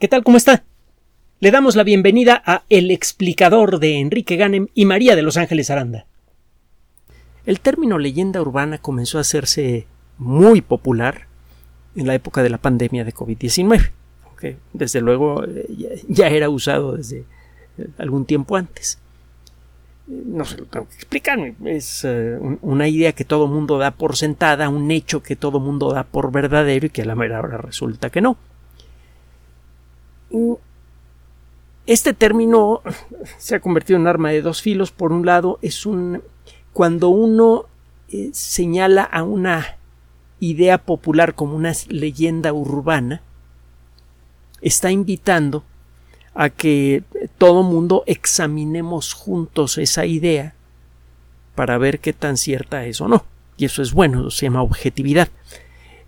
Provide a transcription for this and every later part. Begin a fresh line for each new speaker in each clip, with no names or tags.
¿Qué tal? ¿Cómo está? Le damos la bienvenida a El explicador de Enrique Ganem y María de Los Ángeles Aranda. El término leyenda urbana comenzó a hacerse muy popular en la época de la pandemia de COVID-19, aunque desde luego eh, ya era usado desde eh, algún tiempo antes. No se lo tengo que explicar, es eh, una idea que todo mundo da por sentada, un hecho que todo mundo da por verdadero y que a la mera hora resulta que no. Este término se ha convertido en un arma de dos filos. Por un lado, es un cuando uno eh, señala a una idea popular como una leyenda urbana, está invitando a que todo mundo examinemos juntos esa idea para ver qué tan cierta es o no. Y eso es bueno, se llama objetividad.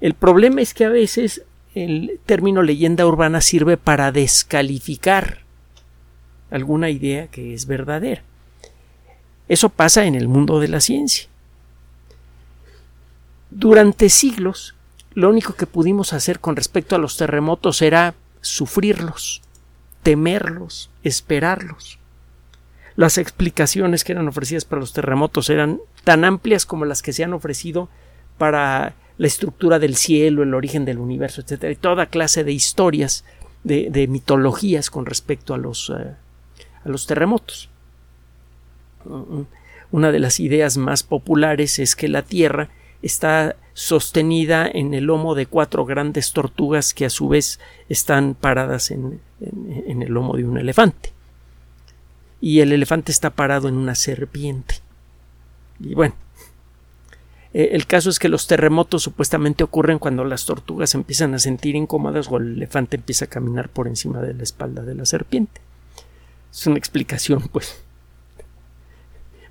El problema es que a veces el término leyenda urbana sirve para descalificar alguna idea que es verdadera. Eso pasa en el mundo de la ciencia. Durante siglos, lo único que pudimos hacer con respecto a los terremotos era sufrirlos, temerlos, esperarlos. Las explicaciones que eran ofrecidas para los terremotos eran tan amplias como las que se han ofrecido para la estructura del cielo, el origen del universo, etcétera, y toda clase de historias, de, mitologías con respecto a los, eh, a los terremotos. Una de las ideas más populares es que la Tierra está sostenida en el lomo de cuatro grandes tortugas que a su vez están paradas en, en el lomo de un elefante. Y el elefante está parado en una serpiente. Y bueno, eh, el caso es que los terremotos supuestamente ocurren cuando las tortugas empiezan a sentir incómodas o el elefante empieza a caminar por encima de la espalda de la serpiente. Es una explicación, pues,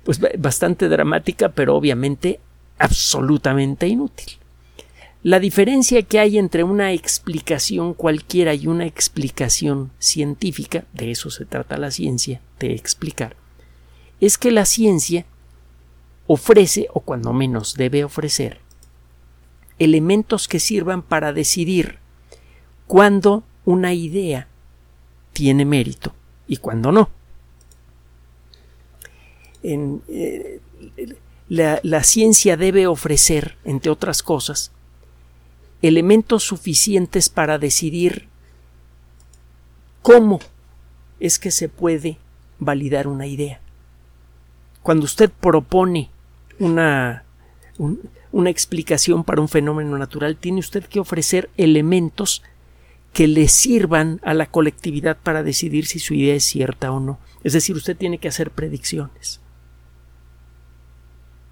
pues bastante dramática, pero obviamente absolutamente inútil. La diferencia que hay entre una explicación cualquiera y una explicación científica, de eso se trata la ciencia, de explicar, es que la ciencia ofrece, o cuando menos debe ofrecer, elementos que sirvan para decidir cuándo una idea tiene mérito y cuándo no. Eh, la, la ciencia debe ofrecer, entre otras cosas, elementos suficientes para decidir cómo es que se puede validar una idea. Cuando usted propone una, una explicación para un fenómeno natural, tiene usted que ofrecer elementos que le sirvan a la colectividad para decidir si su idea es cierta o no. Es decir, usted tiene que hacer predicciones.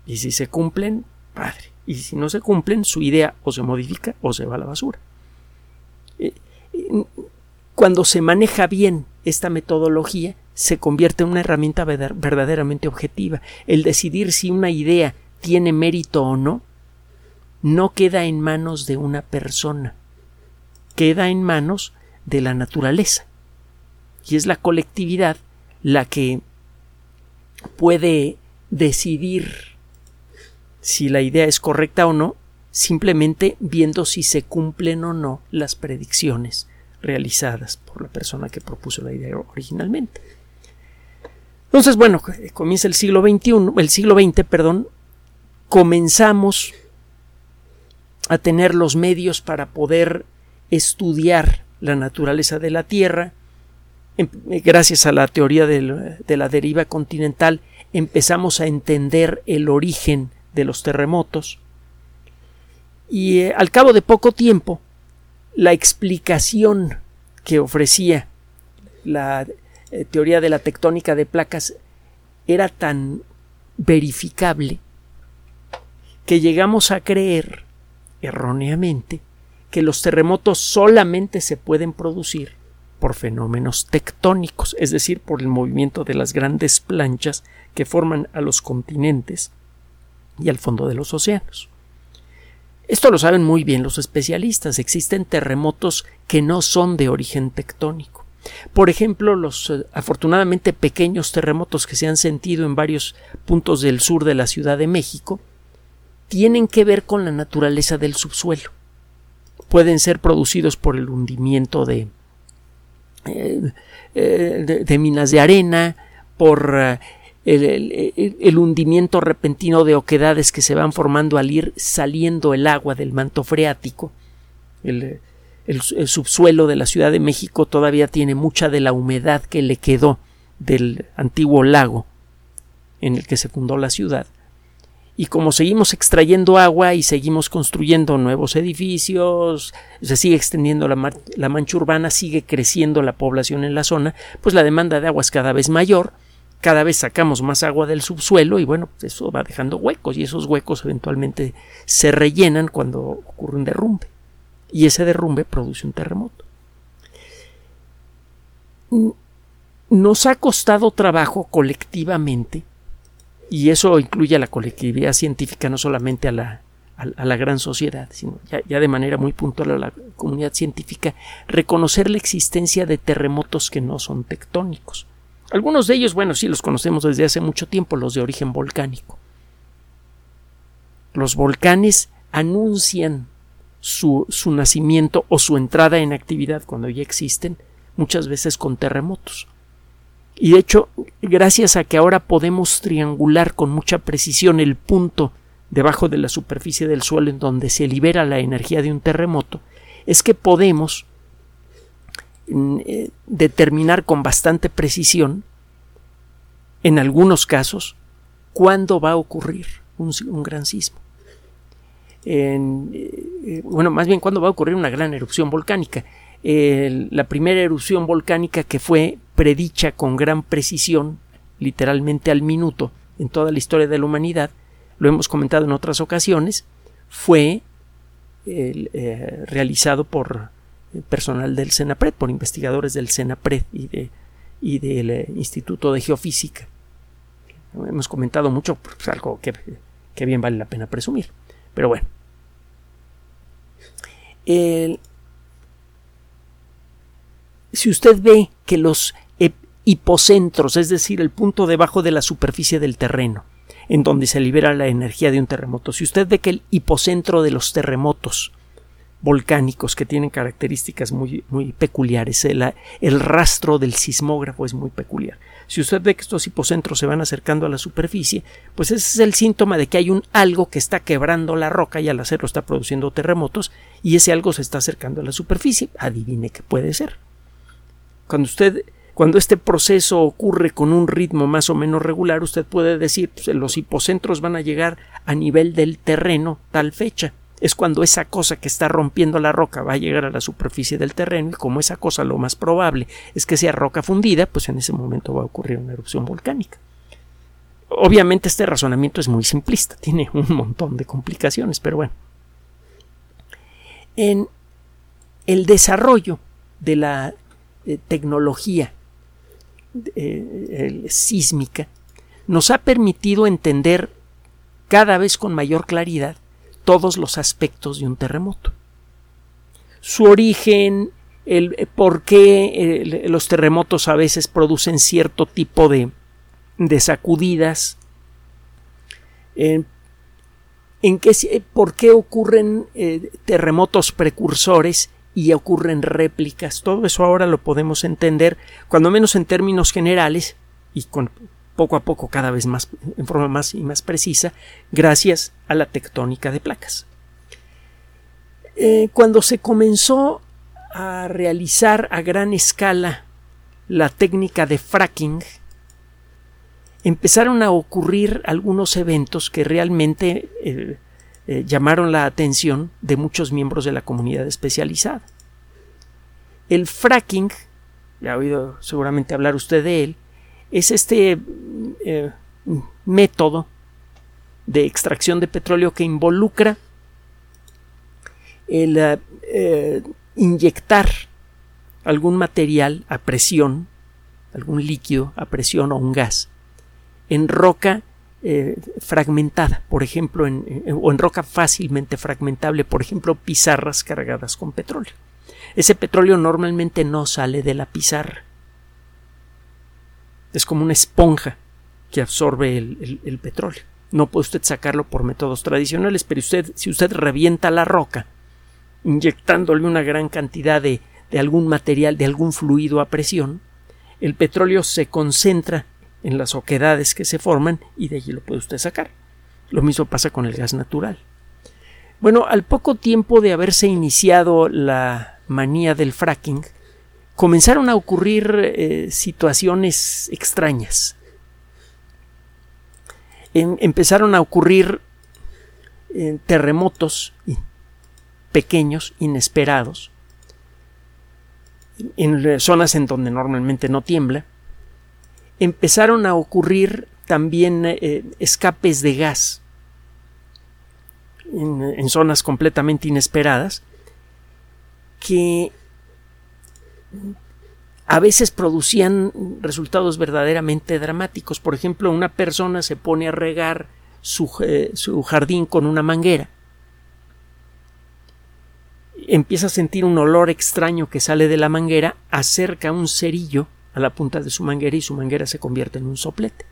Y si se cumplen, padre. Y si no se cumplen, su idea o se modifica o se va a la basura. Eh, eh, cuando se maneja bien esta metodología, se convierte en una herramienta verdaderamente objetiva. El decidir si una idea tiene mérito o no no queda en manos de una persona, queda en manos de la naturaleza. Y es la colectividad la que puede decidir si la idea es correcta o no, simplemente viendo si se cumplen o no las predicciones realizadas por la persona que propuso la idea originalmente. Entonces, bueno, comienza el siglo XXI, el siglo XX, perdón, comenzamos a tener los medios para poder estudiar la naturaleza de la Tierra. Em, gracias a la teoría de la deriva continental empezamos a entender el origen de los terremotos. Y eh, al cabo de poco tiempo, la explicación que ofrecía la eh, teoría de la tectónica de placas era tan verificable que llegamos a creer erróneamente que los terremotos solamente se pueden producir por fenómenos tectónicos, es decir, por el movimiento de las grandes planchas que forman a los continentes y al fondo de los océanos. Esto lo saben muy bien los especialistas. Existen terremotos que no son de origen tectónico. Por ejemplo, los eh, afortunadamente pequeños terremotos que se han sentido en varios puntos del sur de la Ciudad de México tienen que ver con la naturaleza del subsuelo. Pueden ser producidos por el hundimiento de, eh, de, minas de arena, por el, hundimiento repentino de oquedades que se van formando al ir saliendo el agua del manto freático. Subsuelo de la Ciudad de México todavía tiene mucha de la humedad que le quedó del antiguo lago en el que se fundó la ciudad. Y como seguimos extrayendo agua y seguimos construyendo nuevos edificios, se sigue extendiendo la, la mancha urbana, sigue creciendo la población en la zona, pues la demanda de agua es cada vez mayor cada vez sacamos más agua del subsuelo y bueno, eso va dejando huecos y esos huecos eventualmente se rellenan cuando ocurre un derrumbe y ese derrumbe produce un terremoto. Nos ha costado trabajo colectivamente y eso incluye a la colectividad científica, no solamente a la, a, la gran sociedad, sino ya, ya, de manera muy puntual a la comunidad científica, reconocer la existencia de terremotos que no son tectónicos. Algunos de ellos, bueno, sí los conocemos desde hace mucho tiempo, los de origen volcánico. Los volcanes anuncian su, nacimiento o su entrada en actividad cuando ya existen, muchas veces con terremotos. Y de hecho, gracias a que ahora podemos triangular con mucha precisión el punto debajo de la superficie del suelo en donde se libera la energía de un terremoto, es que podemos eh, determinar con bastante precisión, en algunos casos, cuándo va a ocurrir un, gran sismo. Eh, bueno, más bien cuándo va a ocurrir una gran erupción volcánica. la primera erupción volcánica que fue predicha con gran precisión, literalmente al minuto, en toda la historia de la humanidad, lo hemos comentado en otras ocasiones, fue eh, realizado por personal del CENAPRED, por investigadores del CENAPRED y, de, y del eh, Instituto de Geofísica. Hemos comentado mucho, pues, algo que, bien vale la pena presumir. Pero bueno. si usted ve que los hipocentros, es decir, el punto debajo de la superficie del terreno, en donde se libera la energía de un terremoto, si usted ve que el hipocentro de los terremotos volcánicos que tienen características muy, muy peculiares. El, el, rastro del sismógrafo es muy peculiar. Si usted ve que estos hipocentros se van acercando a la superficie, pues ese es el síntoma de que hay un algo que está quebrando la roca y al hacerlo está produciendo terremotos y ese algo se está acercando a la superficie. Adivine qué puede ser. Cuando usted cuando este proceso ocurre con un ritmo más o menos regular, usted puede decir, pues, los hipocentros van a llegar a nivel del terreno tal fecha es cuando esa cosa que está rompiendo la roca va a llegar a la superficie del terreno y como esa cosa lo más probable es que sea roca fundida, pues en ese momento va a ocurrir una erupción volcánica. Obviamente este razonamiento es muy simplista, tiene un montón de complicaciones, pero bueno. En el desarrollo de la eh, tecnología eh, sísmica nos ha permitido entender cada vez con mayor claridad todos los aspectos de un terremoto. Su origen, el eh, por qué los terremotos a veces producen cierto tipo de, de sacudidas, en qué, por qué ocurren eh, terremotos precursores y ocurren réplicas. Todo eso ahora lo podemos entender, cuando menos en términos generales y con poco a poco cada vez más en forma más y más precisa gracias a la tectónica de placas. Eh, cuando se comenzó a realizar a gran escala la técnica de fracking, empezaron a ocurrir algunos eventos que realmente eh, eh, llamaron la atención de muchos miembros de la comunidad especializada. El fracking, ya ha oído seguramente hablar usted de él, es este eh, método de extracción de petróleo que involucra el eh, eh, inyectar algún material a presión, algún líquido a presión o un gas, en roca fragmentada, por ejemplo, o en roca fácilmente fragmentable, por ejemplo, pizarras cargadas con petróleo. Ese petróleo normalmente no sale de la pizarra es como una esponja que absorbe el, petróleo. No puede usted sacarlo por métodos tradicionales, pero usted, si usted revienta la roca, inyectándole una gran cantidad de, de algún material, de algún fluido a presión, el petróleo se concentra en las oquedades que se forman y de allí lo puede usted sacar. Lo mismo pasa con el gas natural. Bueno, al poco tiempo de haberse iniciado la manía del fracking, comenzaron a ocurrir eh, situaciones extrañas. empezaron a ocurrir eh, terremotos pequeños, inesperados, en zonas en donde normalmente no tiembla. Empezaron a ocurrir también eh, escapes de gas en, zonas completamente inesperadas que a veces producían resultados verdaderamente dramáticos. Por ejemplo, una persona se pone a regar su, eh, su, jardín con una manguera. Empieza a sentir un olor extraño que sale de la manguera, acerca un cerillo a la punta de su manguera y su manguera se convierte en un soplete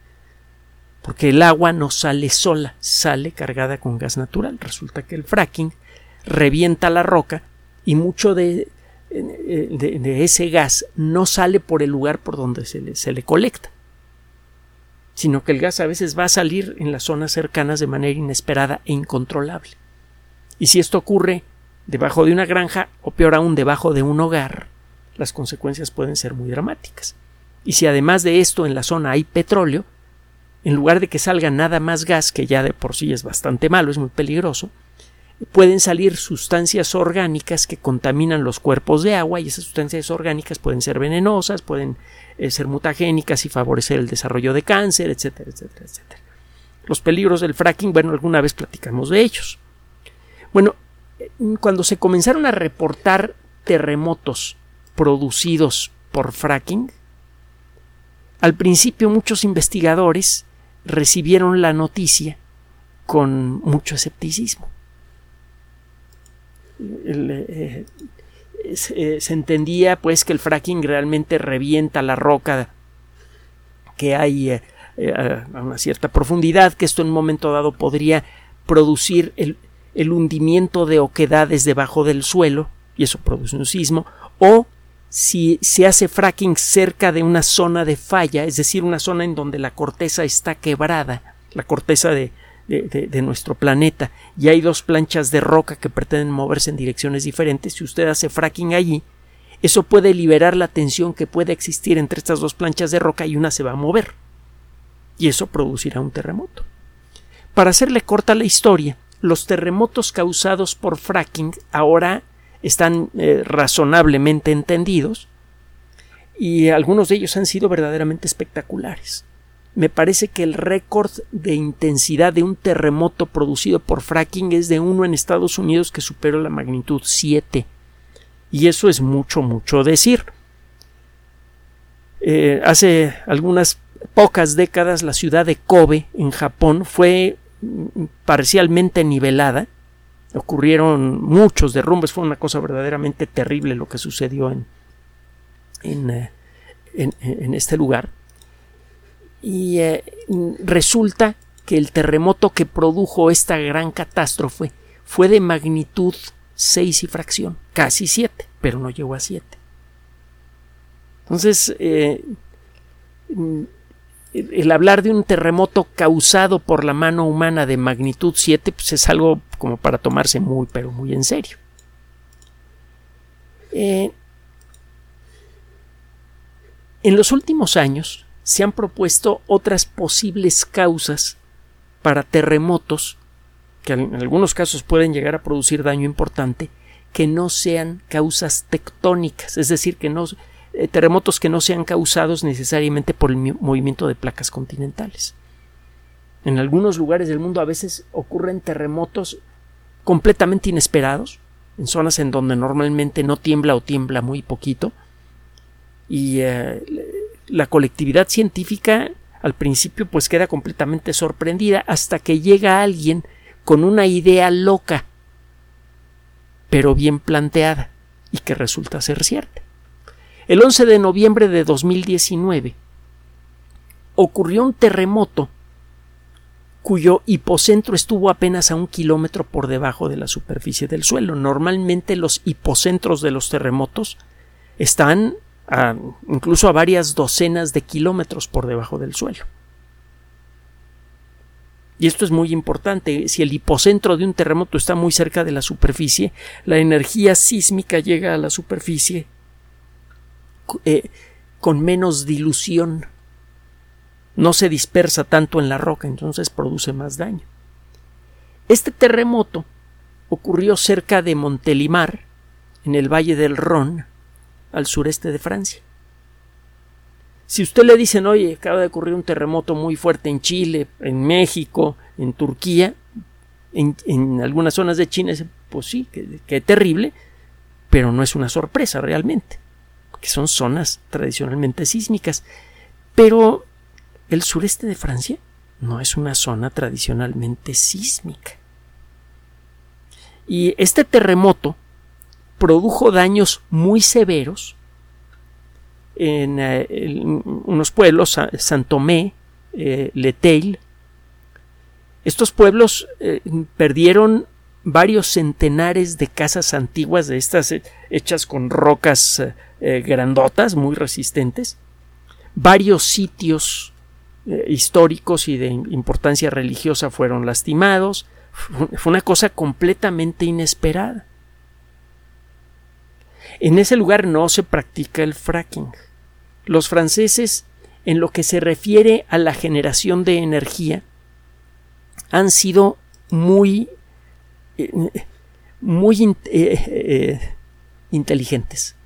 porque el agua no sale sola, sale cargada con gas natural. Resulta que el fracking revienta la roca y mucho de, de, ese gas no sale por el lugar por donde se le, se le colecta, sino que el gas a veces va a salir en las zonas cercanas de manera inesperada e incontrolable. Y si esto ocurre debajo de una granja o peor aún debajo de un hogar, las consecuencias pueden ser muy dramáticas. Y si además de esto en la zona hay petróleo, en lugar de que salga nada más gas, que ya de por sí es bastante malo, es muy peligroso, pueden salir sustancias orgánicas que contaminan los cuerpos de agua y esas sustancias orgánicas pueden ser venenosas, pueden eh, ser mutagénicas y favorecer el desarrollo de cáncer, etcétera, etcétera, etcétera. Los peligros del fracking, bueno, alguna vez platicamos de ellos. Bueno, eh, cuando se comenzaron a reportar terremotos producidos por fracking, al principio muchos investigadores recibieron la noticia con mucho escepticismo. Eh, eh, se, entendía pues que el fracking realmente revienta la roca que hay eh, a una cierta profundidad, que esto en un momento dado podría producir el, el hundimiento de oquedades debajo del suelo, y eso produce un sismo, o si se hace fracking cerca de una zona de falla, es decir, una zona en donde la corteza está quebrada, la corteza de, de, nuestro planeta, y hay dos planchas de roca que pretenden moverse en direcciones diferentes, si usted hace fracking allí, eso puede liberar la tensión que puede existir entre estas dos planchas de roca y una se va a mover. Y eso producirá un terremoto. Para hacerle corta la historia, los terremotos causados por fracking ahora están eh, razonablemente entendidos y algunos de ellos han sido verdaderamente espectaculares. Me parece que el récord de intensidad de un terremoto producido por fracking es de uno en Estados Unidos que superó la magnitud 7. Y eso es mucho, mucho decir. Eh, hace algunas pocas décadas la ciudad de Kobe, en Japón, fue parcialmente nivelada ocurrieron muchos derrumbes, fue una cosa verdaderamente terrible lo que sucedió en, en, eh, en, este lugar. Y eh, resulta que el terremoto que produjo esta gran catástrofe fue de magnitud 6 y fracción, casi 7, pero no llegó a 7. Entonces, eh, el hablar de un terremoto causado por la mano humana de magnitud 7 pues es algo como para tomarse muy pero muy en serio. Eh, en los últimos años se han propuesto otras posibles causas para terremotos que en algunos casos pueden llegar a producir daño importante que no sean causas tectónicas, es decir, que no eh, terremotos que no sean causados necesariamente por el movimiento de placas continentales. En algunos lugares del mundo a veces ocurren terremotos completamente inesperados, en zonas en donde normalmente no tiembla o tiembla muy poquito, y eh, la colectividad científica al principio pues queda completamente sorprendida hasta que llega alguien con una idea loca, pero bien planteada, y que resulta ser cierta. El 11 de noviembre de 2019 ocurrió un terremoto cuyo hipocentro estuvo apenas a un kilómetro por debajo de la superficie del suelo. Normalmente los hipocentros de los terremotos están incluso a varias docenas de kilómetros por debajo del suelo. Y esto es muy importante. Si el hipocentro de un terremoto está muy cerca de la superficie, la energía sísmica llega a la superficie eh, con menos dilución. No se dispersa tanto en la roca, entonces produce más daño. Este terremoto ocurrió cerca de Montelimar, en el valle del Ron, al sureste de Francia. Si usted le dicen, oye, acaba de ocurrir un terremoto muy fuerte en Chile, en México, en Turquía, en, algunas zonas de China, pues sí, que, terrible, pero no es una sorpresa realmente, que son zonas tradicionalmente sísmicas. Pero el sureste de Francia no es una zona tradicionalmente sísmica. Y este terremoto produjo daños muy severos en, eh, unos pueblos, Santomé, eh, Leteil. Estos pueblos eh, perdieron varios centenares de casas antiguas de estas hechas con rocas grandotas, muy resistentes, varios sitios históricos y de importancia religiosa fueron lastimados. Fue una cosa completamente inesperada. En ese lugar no se practica el fracking. Los franceses, en lo que se refiere a la generación de energía, han sido muy, eh, muy eh, eh, inteligentes.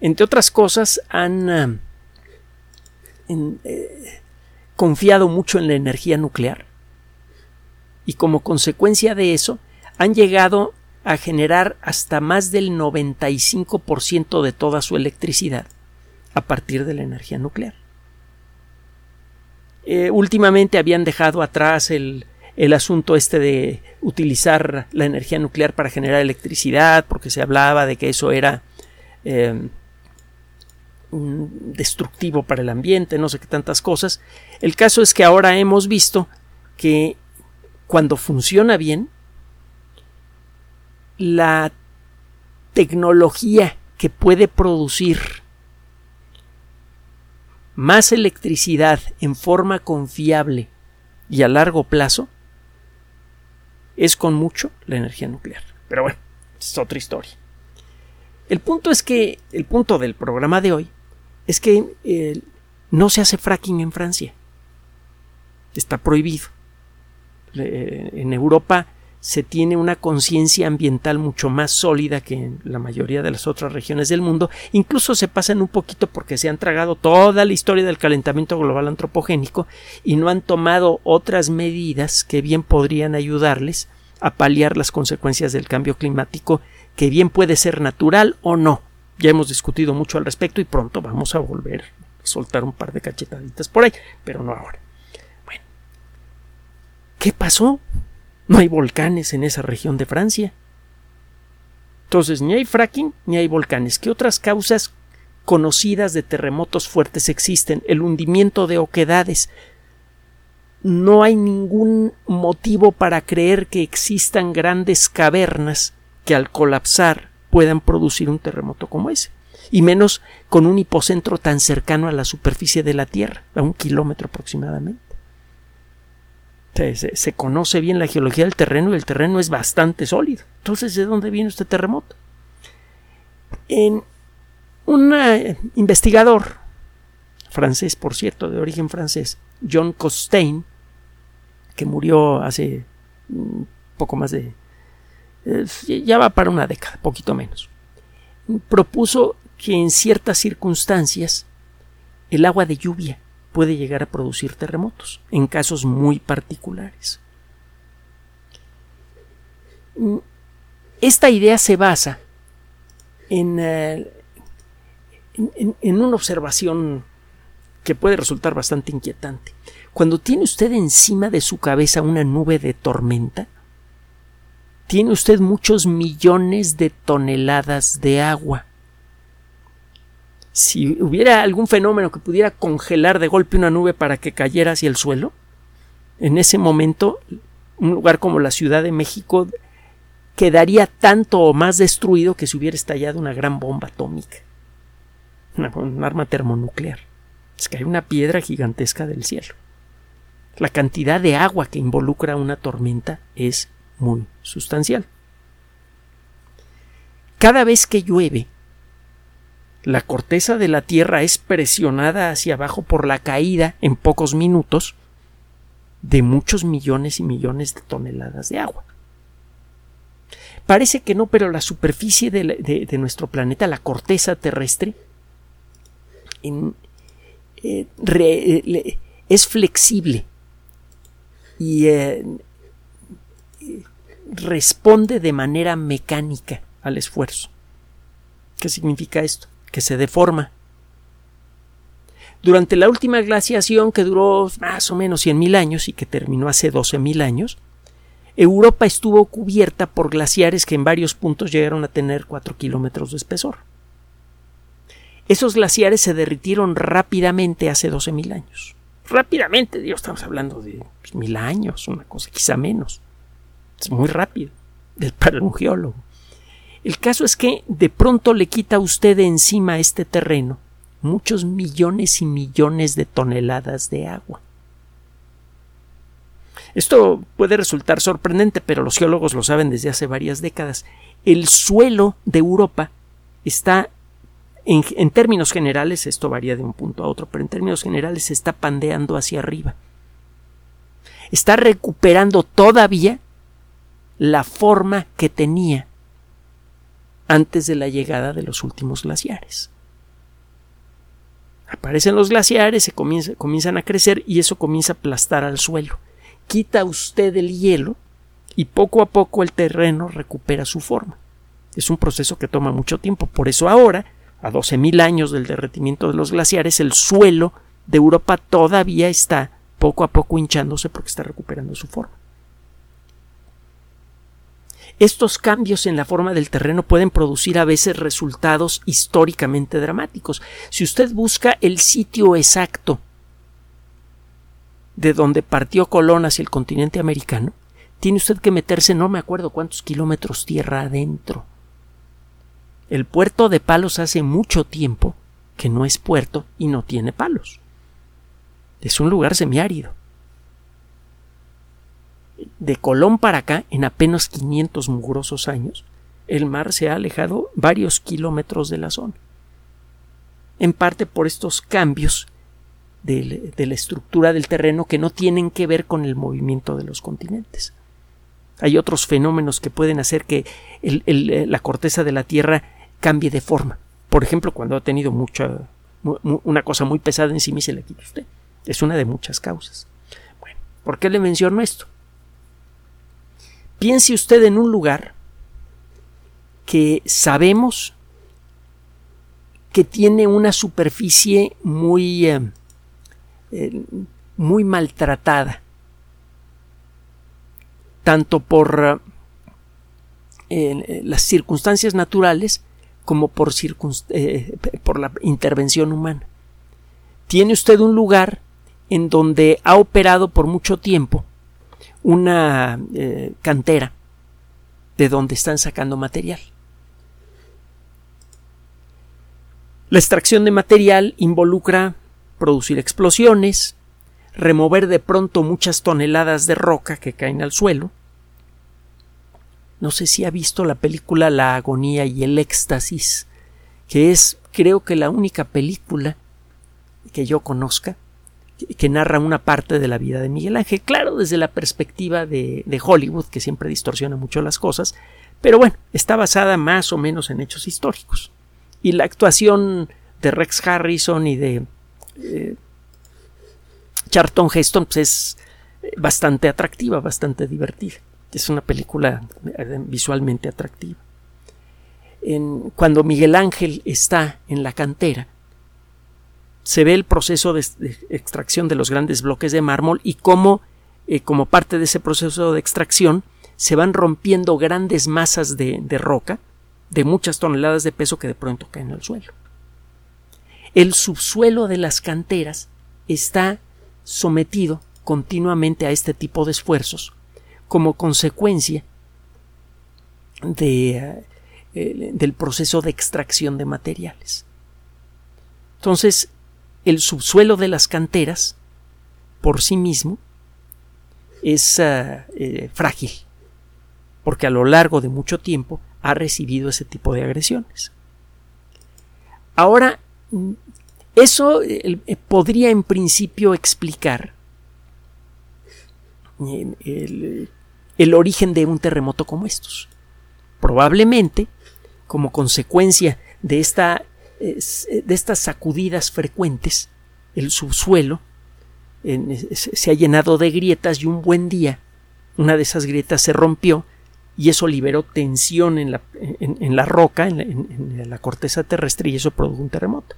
Entre otras cosas, han confiado mucho en la energía nuclear y como consecuencia de eso han llegado a generar hasta más del 95% de toda su electricidad a partir de la energía nuclear. Eh, últimamente habían dejado atrás el, asunto este de utilizar la energía nuclear para generar electricidad, porque se hablaba de que eso era eh, destructivo para el ambiente, no sé qué tantas cosas. El caso es que ahora hemos visto que cuando funciona bien, la tecnología que puede producir más electricidad en forma confiable y a largo plazo es con mucho la energía nuclear. Pero bueno, es otra historia. El punto es que, el punto del programa de hoy es que eh, no se hace fracking en Francia. Está prohibido. en Europa se tiene una conciencia ambiental mucho más sólida que en la mayoría de las otras regiones del mundo, incluso se pasan un poquito porque se han tragado toda la historia del calentamiento global antropogénico y no han tomado otras medidas que bien podrían ayudarles a paliar las consecuencias del cambio climático, que bien puede ser natural o no. Ya hemos discutido mucho al respecto y pronto vamos a volver a soltar un par de cachetaditas por ahí, pero no ahora. Bueno, ¿qué pasó? No hay volcanes en esa región de Francia. Entonces, ni hay fracking ni hay volcanes. ¿Qué otras causas conocidas de terremotos fuertes existen? El hundimiento de oquedades. No hay ningún motivo para creer que existan grandes cavernas que al colapsar puedan producir un terremoto como ese, y menos con un hipocentro tan cercano a la superficie de la Tierra, a un kilómetro aproximadamente se, conoce bien la geología del terreno y el terreno es bastante sólido. Entonces, ¿de dónde viene este terremoto? En un eh, investigador francés, por cierto, de origen francés, John Costain, que murió hace un poco más de... Eh, ya va para una década, poquito menos, propuso que en ciertas circunstancias el agua de lluvia puede llegar a producir terremotos en casos muy particulares. Esta idea se basa en, eh, en, una observación que puede resultar bastante inquietante. Cuando tiene usted encima de su cabeza una nube de tormenta, tiene usted muchos millones de toneladas de agua si hubiera algún fenómeno que pudiera congelar de golpe una nube para que cayera hacia el suelo, en ese momento un lugar como la Ciudad de México quedaría tanto o más destruido que si hubiera estallado una gran bomba atómica, un arma termonuclear. Es que hay una piedra gigantesca del cielo. La cantidad de agua que involucra una tormenta es muy sustancial. Cada vez que llueve, la corteza de la Tierra es presionada hacia abajo por la caída en pocos minutos de muchos millones y millones de toneladas de agua. Parece que no, pero la superficie de, nuestro planeta, la corteza terrestre, eh, eh, es flexible y eh, responde de manera mecánica al esfuerzo. ¿Qué significa esto? Que se deforma. Durante la última glaciación, que duró más o menos 100.000 años y que terminó hace 12.000 años, Europa estuvo cubierta por glaciares que en varios puntos llegaron a tener 4 kilómetros de espesor. Esos glaciares se derritieron rápidamente hace 12.000 años. Rápidamente, Dios, estamos hablando de pues, mil años, una cosa quizá menos. Es muy rápido para un geólogo. El caso es que de pronto le quita usted de encima este terreno muchos millones y millones de toneladas de agua. Esto puede resultar sorprendente, pero los geólogos lo saben desde hace varias décadas. El suelo de Europa está, en, términos generales, esto varía de un punto a otro, pero en términos generales está pandeando hacia arriba. Está recuperando todavía la forma que tenía antes de la llegada de los últimos glaciares. Aparecen los glaciares, se comienzan a crecer y eso comienza a aplastar al suelo. Quita usted el hielo y poco a poco el terreno recupera su forma. Es un proceso que toma mucho tiempo. Por eso ahora, a 12.000 años del derretimiento de los glaciares, el suelo de Europa todavía está poco a poco hinchándose porque está recuperando su forma. Estos cambios en la forma del terreno pueden producir a veces resultados históricamente dramáticos. Si usted busca el sitio exacto de donde partió Colón hacia el continente americano, tiene usted que meterse no me acuerdo cuántos kilómetros tierra adentro. El puerto de Palos hace mucho tiempo que no es puerto y no tiene palos. Es un lugar semiárido de Colón para acá, en apenas 500 mugrosos años, el mar se ha alejado varios kilómetros de la zona. En parte por estos cambios de, la estructura del terreno que no tienen que ver con el movimiento de los continentes. Hay otros fenómenos que pueden hacer que la corteza de la Tierra cambie de forma. Por ejemplo, cuando ha tenido mucha, una cosa muy pesada encima y se la quita usted. Es una de muchas causas. Bueno, ¿por qué le menciono esto? Piense usted en un lugar que sabemos que tiene una superficie muy, eh, eh, muy maltratada, tanto por eh, las circunstancias naturales como por, por la intervención humana. Tiene usted un lugar en donde ha operado por mucho tiempo una eh, cantera de donde están sacando material. La extracción de material involucra producir explosiones, remover de pronto muchas toneladas de roca que caen al suelo. No sé si ha visto la película La agonía y el éxtasis, que es creo que la única película que yo conozca que narra una parte de la vida de Miguel Ángel, claro, desde la perspectiva de, Hollywood, que siempre distorsiona mucho las cosas, pero bueno, está basada más o menos en hechos históricos. Y la actuación de Rex Harrison y de eh, Charlton Heston pues, es bastante atractiva, bastante divertida. Es una película eh, visualmente atractiva. cuando Miguel Ángel está en la cantera, se ve el proceso de, extracción de los grandes bloques de mármol y cómo, eh, como parte de ese proceso de extracción, se van rompiendo grandes masas de, de roca de muchas toneladas de peso que de pronto caen al suelo. El subsuelo de las canteras está sometido continuamente a este tipo de esfuerzos como consecuencia de, eh, del proceso de extracción de materiales. Entonces, el subsuelo de las canteras, por sí mismo, es ah, eh, frágil, porque a lo largo de mucho tiempo ha recibido ese tipo de agresiones. Ahora, eso eh, podría en principio explicar el, el origen de un terremoto como estos. Probablemente, como consecuencia de, esta, de estas sacudidas frecuentes, el subsuelo se ha llenado de grietas y un buen día una de esas grietas se rompió y eso liberó tensión en la, en, la roca, en la, corteza terrestre y eso produjo un terremoto.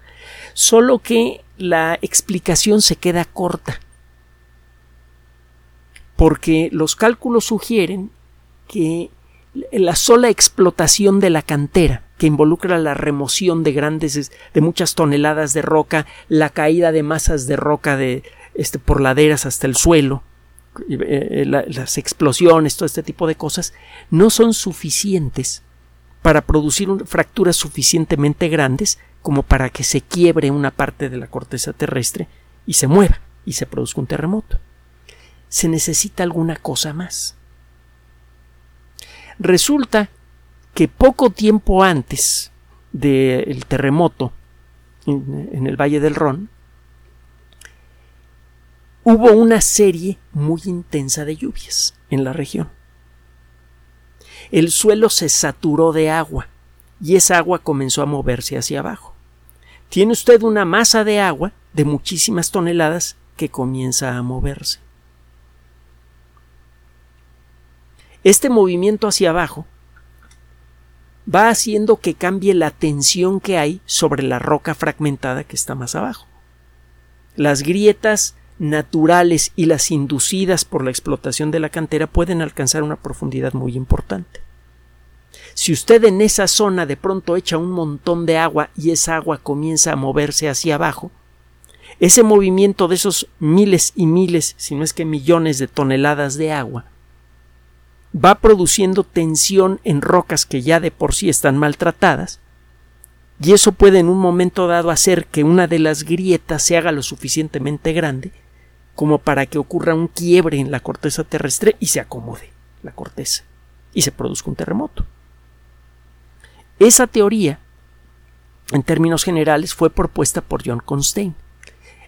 Solo que la explicación se queda corta porque los cálculos sugieren que la sola explotación de la cantera, que involucra la remoción de grandes, de muchas toneladas de roca, la caída de masas de roca de este, por laderas hasta el suelo, eh, eh, las explosiones, todo este tipo de cosas, no son suficientes para producir fracturas suficientemente grandes como para que se quiebre una parte de la corteza terrestre y se mueva y se produzca un terremoto se necesita alguna cosa más. Resulta que poco tiempo antes del terremoto en, el Valle del Ron, hubo una serie muy intensa de lluvias en la región. El suelo se saturó de agua y esa agua comenzó a moverse hacia abajo. Tiene usted una masa de agua de muchísimas toneladas que comienza a moverse. Este movimiento hacia abajo va haciendo que cambie la tensión que hay sobre la roca fragmentada que está más abajo. Las grietas naturales y las inducidas por la explotación de la cantera pueden alcanzar una profundidad muy importante. Si usted en esa zona de pronto echa un montón de agua y esa agua comienza a moverse hacia abajo, ese movimiento de esos miles y miles, si no es que millones de toneladas de agua, va produciendo tensión en rocas que ya de por sí están maltratadas, y eso puede en un momento dado hacer que una de las grietas se haga lo suficientemente grande como para que ocurra un quiebre en la corteza terrestre y se acomode la corteza y se produzca un terremoto. Esa teoría, en términos generales, fue propuesta por John Constein.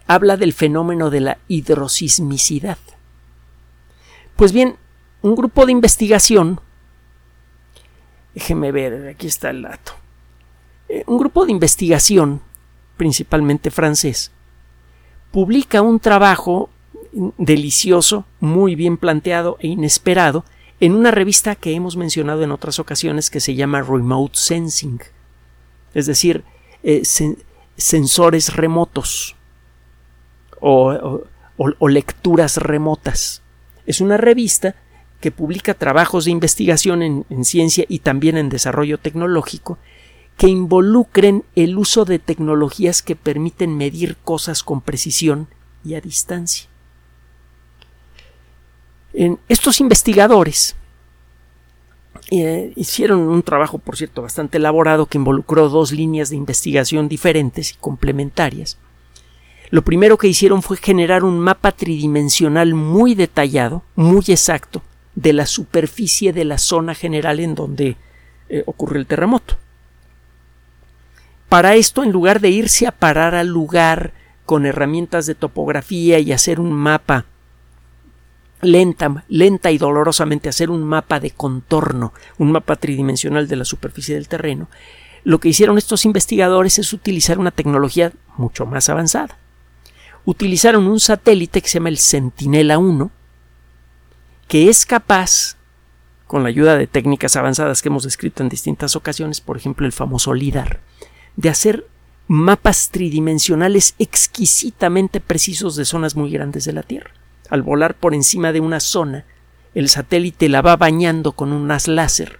Habla del fenómeno de la hidrosismicidad. Pues bien, un grupo de investigación, déjeme ver, aquí está el dato, eh, un grupo de investigación, principalmente francés, publica un trabajo delicioso, muy bien planteado e inesperado en una revista que hemos mencionado en otras ocasiones que se llama Remote Sensing, es decir, eh, sensores remotos o, lecturas remotas. Es una revista que publica trabajos de investigación en, ciencia y también en desarrollo tecnológico que involucren el uso de tecnologías que permiten medir cosas con precisión y a distancia. En estos investigadores eh, hicieron un trabajo, por cierto, bastante elaborado que involucró dos líneas de investigación diferentes y complementarias. Lo primero que hicieron fue generar un mapa tridimensional muy detallado, muy exacto, de la superficie de la zona general en donde eh, ocurre el terremoto. Para esto, en lugar de irse a parar al lugar con herramientas de topografía y hacer un mapa lenta, lenta y dolorosamente hacer un mapa de contorno, un mapa tridimensional de la superficie del terreno, lo que hicieron estos investigadores es utilizar una tecnología mucho más avanzada. Utilizaron un satélite que se llama el Sentinela 1, que es capaz, con la ayuda de técnicas avanzadas que hemos descrito en distintas ocasiones, por ejemplo el famoso LIDAR, de hacer mapas tridimensionales exquisitamente precisos de zonas muy grandes de la Tierra. Al volar por encima de una zona, el satélite la va bañando con un haz láser.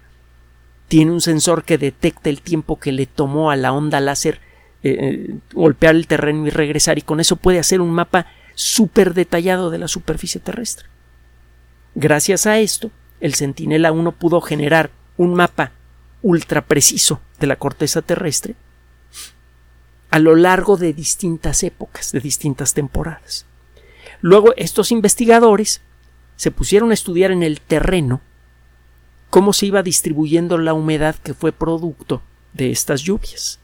Tiene un sensor que detecta el tiempo que le tomó a la onda láser eh, eh, golpear el terreno y regresar, y con eso puede hacer un mapa súper detallado de la superficie terrestre. Gracias a esto, el Centinela 1 pudo generar un mapa ultra preciso de la corteza terrestre a lo largo de distintas épocas, de distintas temporadas. Luego estos investigadores se pusieron a estudiar en el terreno cómo se iba distribuyendo la humedad que fue producto de estas lluvias.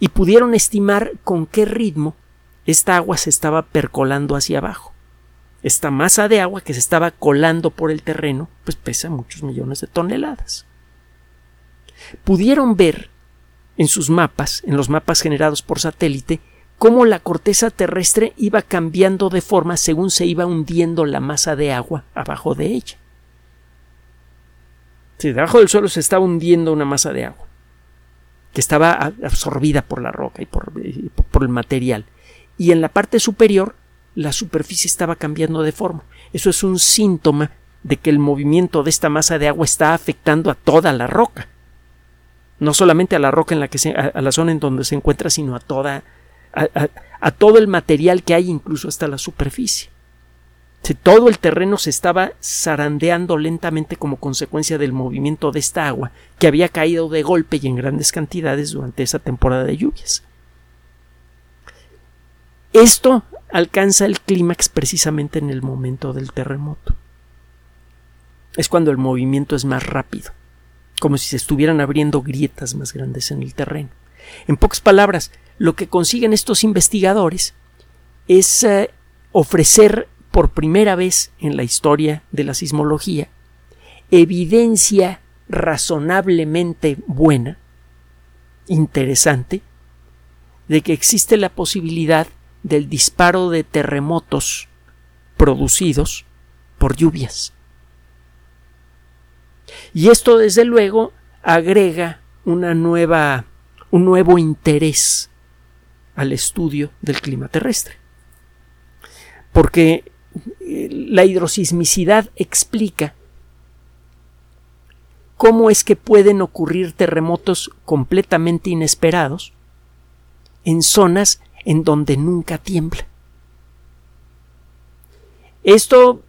Y pudieron estimar con qué ritmo esta agua se estaba percolando hacia abajo. Esta masa de agua que se estaba colando por el terreno, pues pesa muchos millones de toneladas. Pudieron ver en sus mapas, en los mapas generados por satélite, cómo la corteza terrestre iba cambiando de forma según se iba hundiendo la masa de agua abajo de ella. Si debajo del suelo se estaba hundiendo una masa de agua que estaba absorbida por la roca y por, por el material. Y en la parte superior la superficie estaba cambiando de forma. Eso es un síntoma de que el movimiento de esta masa de agua está afectando a toda la roca no solamente a la roca en la que se, a, la zona en donde se encuentra, sino a toda a, todo el material que hay, incluso hasta la superficie. Todo el terreno se estaba zarandeando lentamente como consecuencia del movimiento de esta agua que había caído de golpe y en grandes cantidades durante esa temporada de lluvias. Esto alcanza el clímax precisamente en el momento del terremoto. Es cuando el movimiento es más rápido como si se estuvieran abriendo grietas más grandes en el terreno. En pocas palabras, lo que consiguen estos investigadores es eh, ofrecer por primera vez en la historia de la sismología evidencia razonablemente buena, interesante, de que existe la posibilidad del disparo de terremotos producidos por lluvias. Y esto, desde luego, agrega una nueva, un nuevo interés al estudio del clima terrestre. Porque eh, la hidrosismicidad explica cómo es que pueden ocurrir terremotos completamente inesperados en zonas en donde nunca tiembla. Esto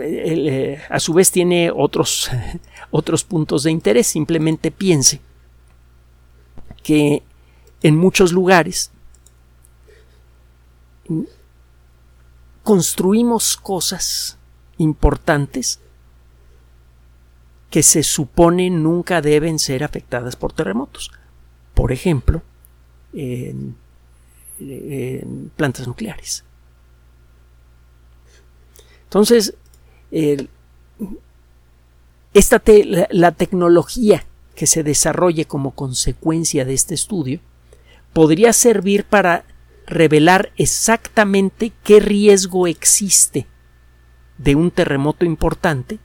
eh, a su vez tiene otros, otros puntos de interés. Simplemente piense que en muchos lugares construimos cosas importantes que se supone nunca deben ser afectadas por terremotos. Por ejemplo, en plantas nucleares. Entonces, esta la, tecnología que se desarrolle como consecuencia de este estudio podría servir para revelar exactamente qué riesgo existe de un terremoto importante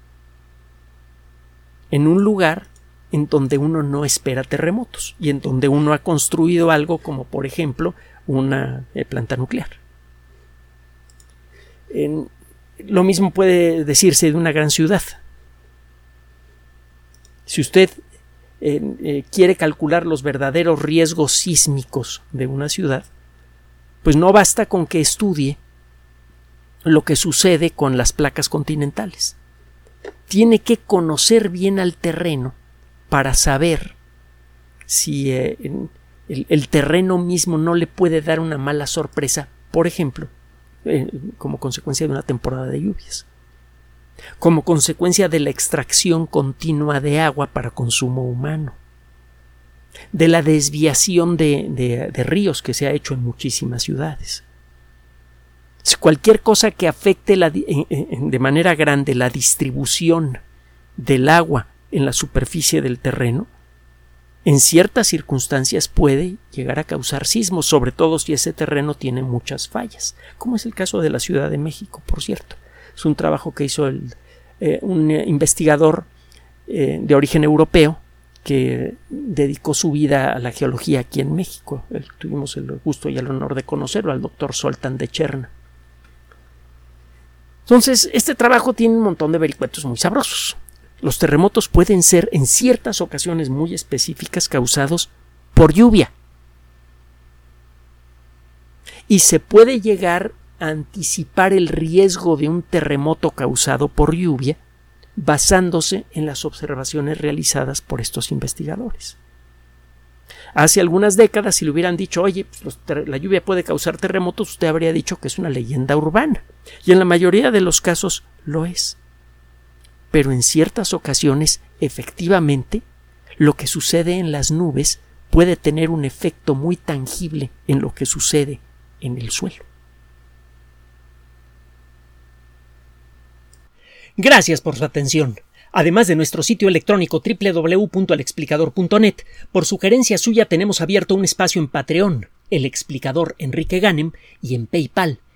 en un lugar en donde uno no espera terremotos y en donde uno ha construido algo como por ejemplo una eh, planta nuclear. En, lo mismo puede decirse de una gran ciudad. Si usted eh, eh, quiere calcular los verdaderos riesgos sísmicos de una ciudad, pues no basta con que estudie lo que sucede con las placas continentales. Tiene que conocer bien al terreno para saber si el terreno mismo no le puede dar una mala sorpresa, por ejemplo, eh, como consecuencia de una temporada de lluvias, como consecuencia de la extracción continua de agua para consumo humano, de la desviación de, ríos que se ha hecho en muchísimas ciudades. Cualquier cosa que afecte de manera grande la distribución del agua en la superficie del terreno en ciertas circunstancias puede llegar a causar sismos, sobre todo si ese terreno tiene muchas fallas, como es el caso de la Ciudad de México, por cierto. Es un trabajo que hizo eh, un investigador eh, de origen europeo que dedicó su vida a la geología aquí en México. tuvimos el gusto y el honor de conocerlo, al doctor Soltan de Cherna. Entonces, este trabajo tiene un montón de vericuetos muy sabrosos. Los terremotos pueden ser en ciertas ocasiones muy específicas causados por lluvia. Y se puede llegar a anticipar el riesgo de un terremoto causado por lluvia basándose en las observaciones realizadas por estos investigadores. Hace algunas décadas, si le hubieran dicho, oye, pues la lluvia puede causar terremotos, usted habría dicho que es una leyenda urbana. Y en la mayoría de los casos lo es. Pero en ciertas ocasiones, efectivamente, lo que sucede en las nubes puede tener un efecto muy tangible en lo que sucede en el suelo.
Gracias por su atención. Además de nuestro sitio electrónico www.alexplicador.net, por sugerencia suya tenemos abierto un espacio en Patreon, el explicador Enrique Ganem, y en PayPal,